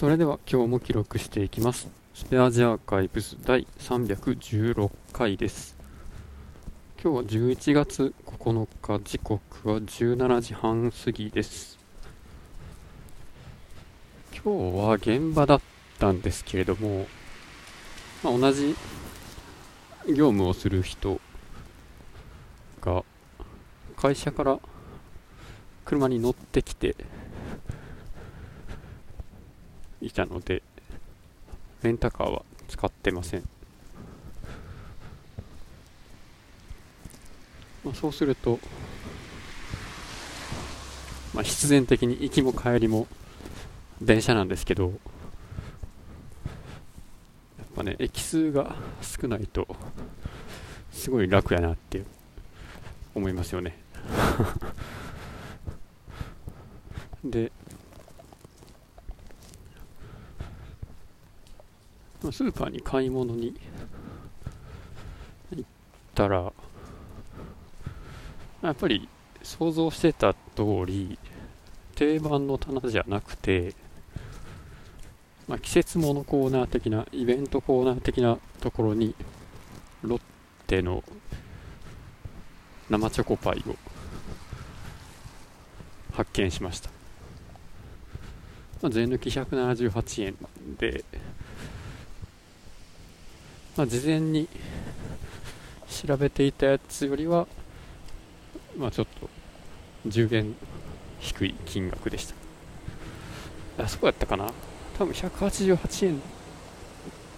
それでは今日も記録していきます。スペアジアーカイブス第316回です。今日は11月9日時刻は17時半過ぎです。今日は現場だったんですけれども、まあ、同じ業務をする人が会社から車に乗ってきていたのでレンタカーは使ってません、まあ、そうすると、まあ、必然的に行きも帰りも電車なんですけどやっぱね駅数が少ないとすごい楽やなって思いますよね。でスーパーに買い物に行ったらやっぱり想像してた通り定番の棚じゃなくて、まあ、季節物コーナー的なイベントコーナー的なところにロッテの生チョコパイを発見しました、まあ、税抜き178円でまあ、事前に調べていたやつよりは、まあ、ちょっと10円低い金額でした。あそこやったかな。多分188円っ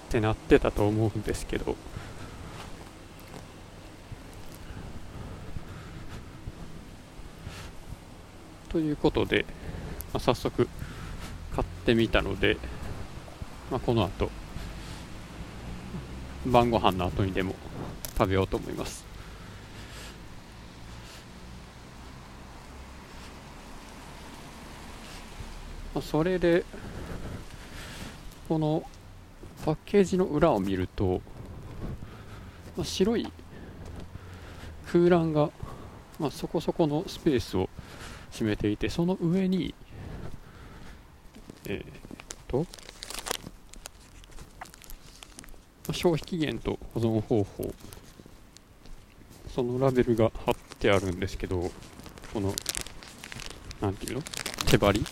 てなってたと思うんですけど。ということで、まあ、早速買ってみたので、まあ、この後晩ご飯の後にでも食べようと思います。それでこのパッケージの裏を見ると白い空欄が、まあ、そこそこのスペースを占めていてその上にえー、っと消費期限と保存方法。そのラベルが貼ってあるんですけどこの何ていうの？手張り？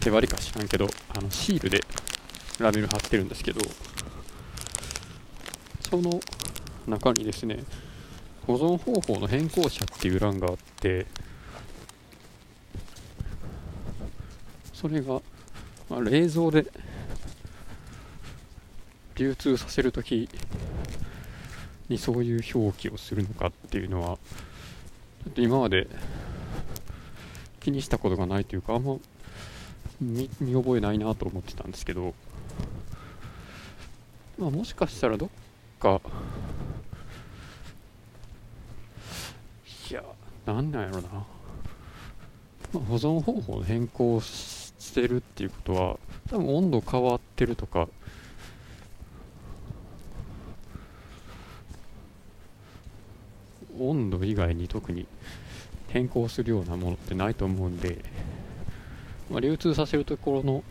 手張りか知らんけどあのシールでラベル貼ってるんですけどその中にですね保存方法の変更者っていう欄があってそれが、まあ、冷蔵で流通させるときにそういう表記をするのかっていうのはちょっと今まで気にしたことがないというかあんま見覚えないなと思ってたんですけど、まあ、もしかしたらどっかいやなんなんやろな、まあ、保存方法を変更してるっていうことは多分温度変わってるとか温度以外に特に変更するようなものってないと思うんで、まあ、流通させるところの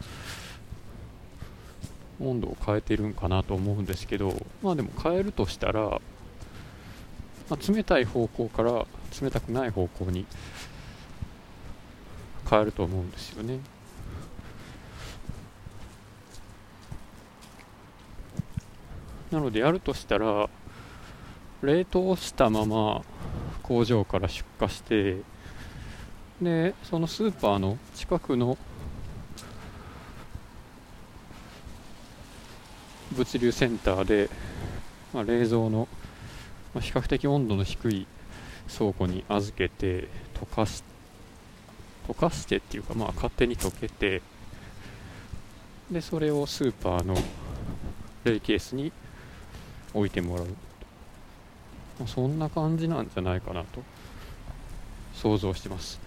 温度を変えてるんかなと思うんですけどまあでも変えるとしたら、まあ、冷たい方向から冷たくない方向に変えると思うんですよね。なのでやるとしたら冷凍したまま工場から出荷してでそのスーパーの近くの物流センターで、まあ、冷蔵の、まあ、比較的温度の低い倉庫に預けて溶かし溶かしてっていうかまあ勝手に溶けてでそれをスーパーの冷ケースに置いてもらう。そんな感じなんじゃないかなと。想像してます。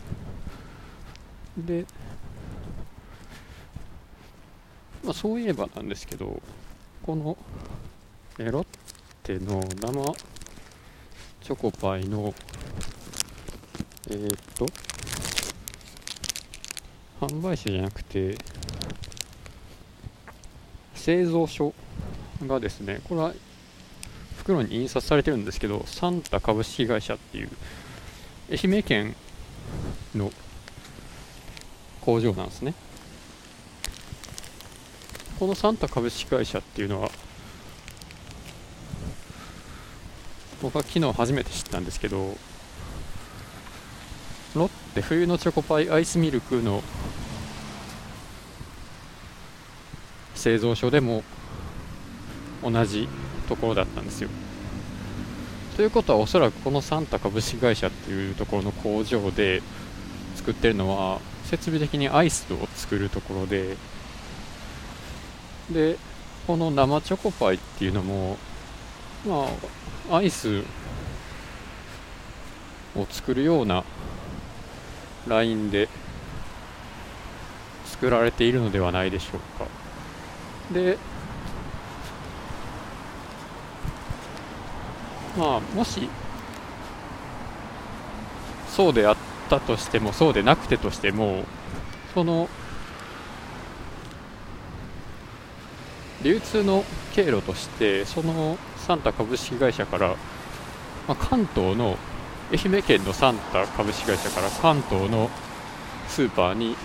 で、まあ、そういえばなんですけどこのえロッテの生チョコパイのえー、っと販売者じゃなくて製造所がですねこれは袋に印刷されてるんですけどサンタ株式会社っていう愛媛県の工場なんですね。このサンタ株式会社っていうのは僕は昨日初めて知ったんですけどロッテ冬のチョコパイアイスミルクの製造所でも同じところだったんですよ。ということはおそらくこのサンタ株式会社っていうところの工場で作ってるのは設備的にアイスを作るところででこの生チョコパイっていうのもまあアイスを作るようなラインで作られているのではないでしょうか。でまあもしそうであったとしてもそうでなくてとしてもその流通の経路としてそのサンタ株式会社から、まあ、関東の愛媛県のサンタ株式会社から関東のスーパーに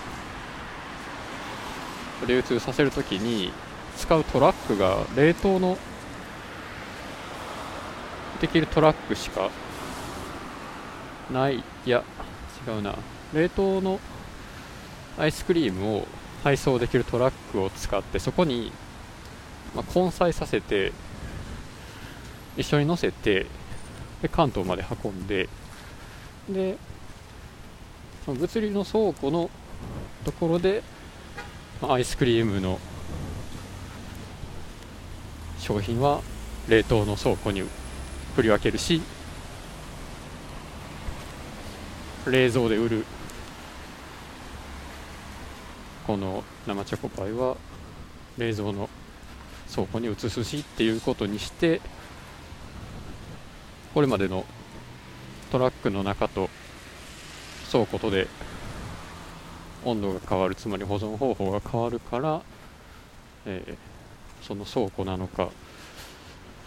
流通させるときに使うトラックが冷凍のできるトラックしかない。いや違うな。冷凍のアイスクリームを配送できるトラックを使ってそこにまあ、根菜させて一緒に乗せてで関東まで運んででその物流の倉庫のところで、まあ、アイスクリームの商品は冷凍の倉庫に振り分けるし冷蔵で売る。この生チョコパイは冷蔵の倉庫に移すしっていうことにしてこれまでのトラックの中と倉庫とで温度が変わるつまり保存方法が変わるから、えー、その倉庫なのか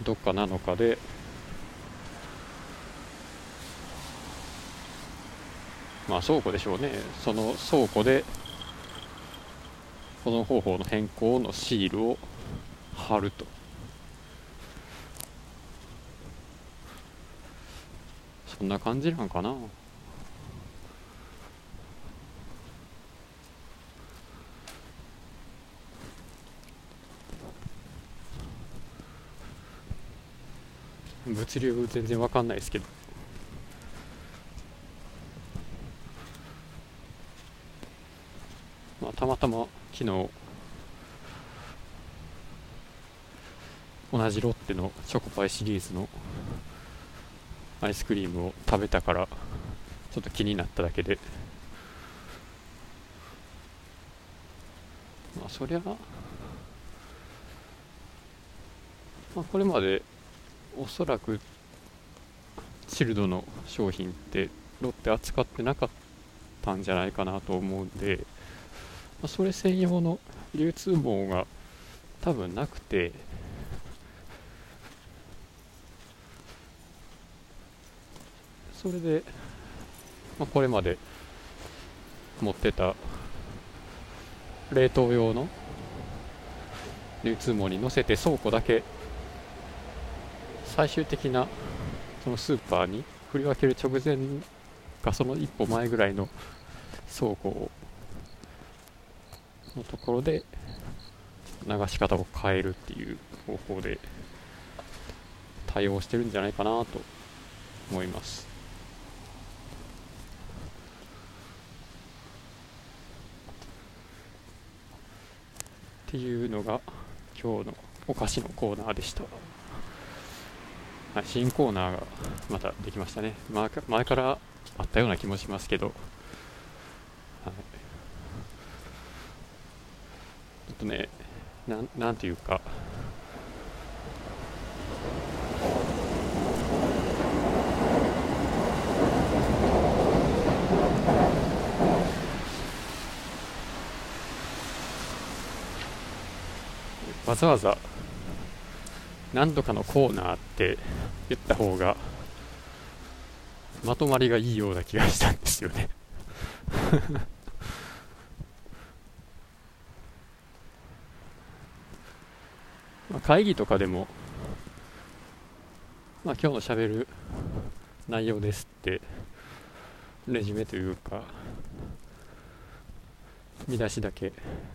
どっかなのかでまあ倉庫でしょうね。その倉庫で保存方法の変更のシールを貼ると。そんな感じなんかな。物流全然わかんないですけどまあたま昨日同じロッテのチョコパイシリーズのアイスクリームを食べたからちょっと気になっただけでまあそりゃまあこれまでおそらくチルドの商品ってロッテ扱ってなかったんじゃないかなと思うんで、ま、それ専用の流通網が多分なくてそれで、まあ、これまで持ってた冷凍用の流通網に乗せて倉庫だけ最終的なそのスーパーに振り分ける直前かその一歩前ぐらいの倉庫をのところで流し方を変えるっていう方法で対応してるんじゃないかなと思います。っていうのが今日のお菓子のコーナーでした、はい、新コーナーがまたできましたね。前前からあったような気もしますけど、はい、ちょっとねなんなんていうか。わざわざ何度かのコーナーって言った方がまとまりがいいような気がしたんですよね。ま会議とかでも、まあ、今日のしゃべる内容ですってレジュメというか見出しだけ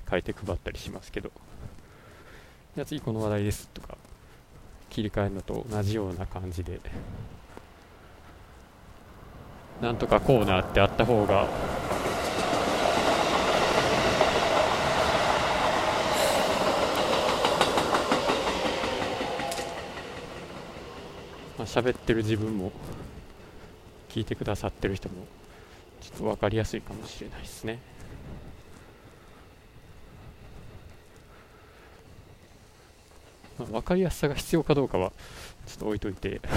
書いて配ったりしますけどじゃあ次この話題ですとか切り替えるのと同じような感じでなんとかコーナーってあった方がまあ喋ってる自分も聞いてくださってる人もちょっと分かりやすいかもしれないですね。まあ、分かりやすさが必要かどうかはちょっと置いといて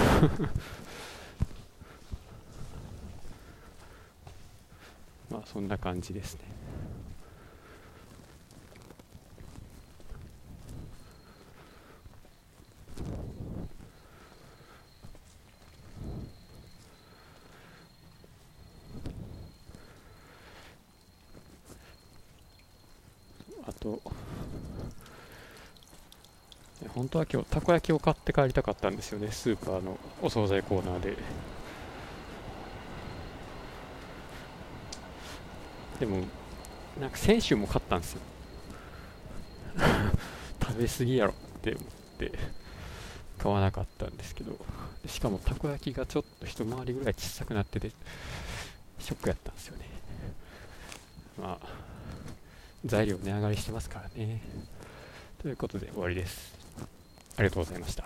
まあそんな感じですねあと。本当は今日たこ焼きを買って帰りたかったんですよね。スーパーのお惣菜コーナーで。でもなんか先週も買ったんですよ。食べ過ぎやろって思って買わなかったんですけど。しかもたこ焼きがちょっと一回りぐらい小さくなっててショックやったんですよね。まあ材料値上がりしてますからねということで終わりですありがとうございました。